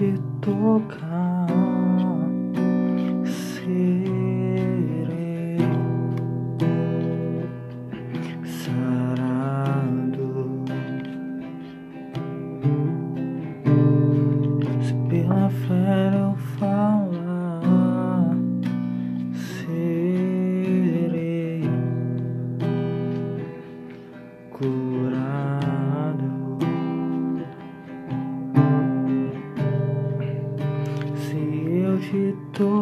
人か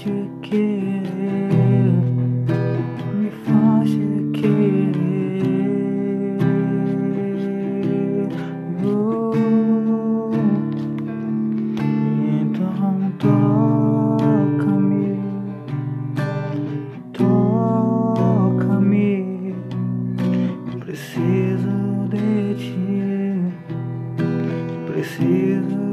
faça querer, me faça querer. Oh, então toca-me, toca-me. Preciso de ti, preciso.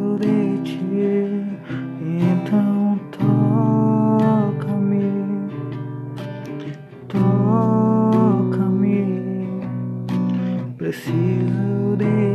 preciso de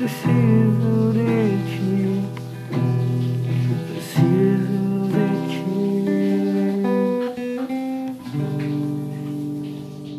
preciso de